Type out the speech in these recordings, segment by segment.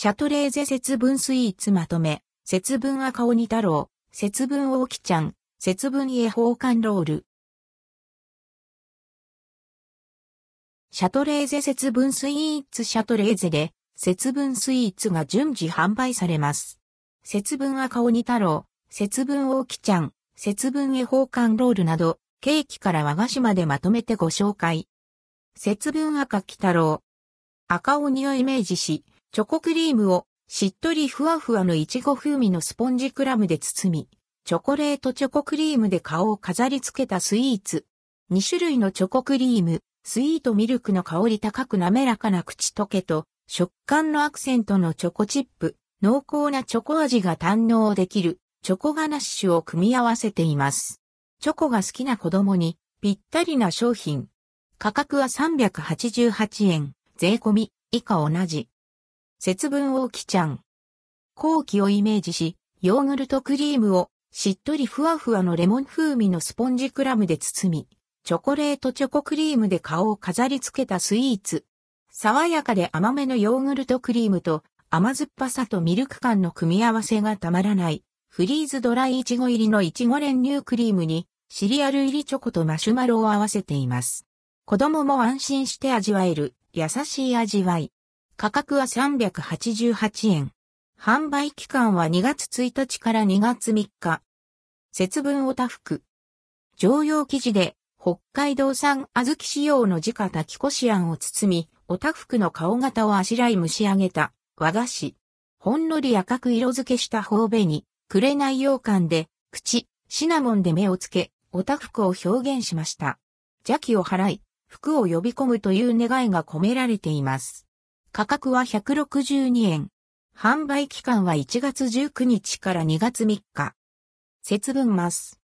シャトレーゼ節分スイーツまとめ、節分赤鬼太郎、節分大木ちゃん、節分恵方館ロール。シャトレーゼ節分スイーツシャトレーゼで、節分スイーツが順次販売されます。節分赤鬼太郎、節分大木ちゃん、節分恵方館ロールなど、ケーキから和菓子までまとめてご紹介。節分赤木太郎。赤鬼をイメージし、チョコクリームをしっとりふわふわのいちご風味のスポンジクラムで包み、チョコレートチョコクリームで顔を飾り付けたスイーツ。2種類のチョコクリーム、スイートミルクの香り高く滑らかな口溶けと、食感のアクセントのチョコチップ、濃厚なチョコ味が堪能できる、チョコガナッシュを組み合わせています。チョコが好きな子供に、ぴったりな商品。価格は388円、税込み、以下同じ。節分大きちゃん。後期をイメージし、ヨーグルトクリームをしっとりふわふわのレモン風味のスポンジクラムで包み、チョコレートチョコクリームで顔を飾り付けたスイーツ。爽やかで甘めのヨーグルトクリームと甘酸っぱさとミルク感の組み合わせがたまらない。フリーズドライイチゴ入りのイチゴ練乳クリームにシリアル入りチョコとマシュマロを合わせています。子供も安心して味わえる優しい味わい。価格は388円。販売期間は2月1日から2月3日。節分おたふく。常用生地で北海道産小豆仕様の自家炊きこしあんを包み、おたふくの顔型をあしらい蒸し上げた和菓子。ほんのり赤く色付けした頬紅、くれない羊羹で、口、シナモンで目をつけ、おたふくを表現しました。邪気を払い、服を呼び込むという願いが込められています。価格は162円。販売期間は1月19日から2月3日。節分ます。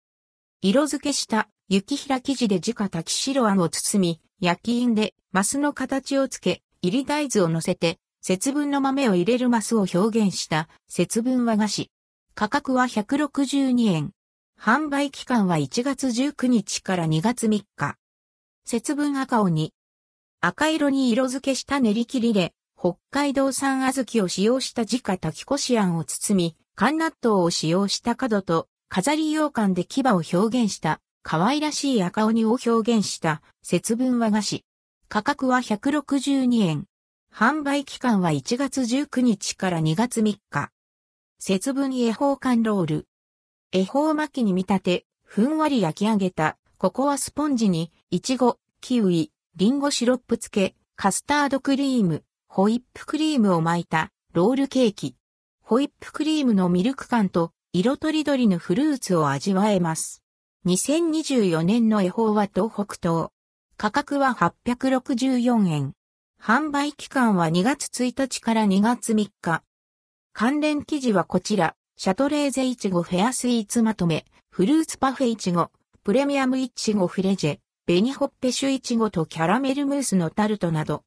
色付けした雪平生地で自家炊き白あんを包み、焼き印でマスの形をつけ、入り大豆を乗せて、節分の豆を入れるマスを表現した節分和菓子。価格は162円。販売期間は1月19日から2月3日。節分赤鬼。赤色に色付けした練り切りで、北海道産小豆を使用した自家炊きこしあんを包み、甘納豆を使用した角と飾り羊羹で牙を表現した可愛らしい赤鬼を表現した節分和菓子。価格は162円。販売期間は1月19日から2月3日。節分恵方館ロール。恵方巻きに見立て、ふんわり焼き上げたココアスポンジに、いちご、キウイ、リンゴシロップ漬け、カスタードクリーム、ホイップクリームを巻いたロールケーキ。ホイップクリームのミルク感と色とりどりのフルーツを味わえます。2024年の恵方は東北東。価格は864円。販売期間は2月1日から2月3日。関連記事はこちら、シャトレーゼイチゴフェアスイーツまとめ、フルーツパフェイチゴ、プレミアムイチゴフレジェ、ベニホッペシュイチゴとキャラメルムースのタルトなど。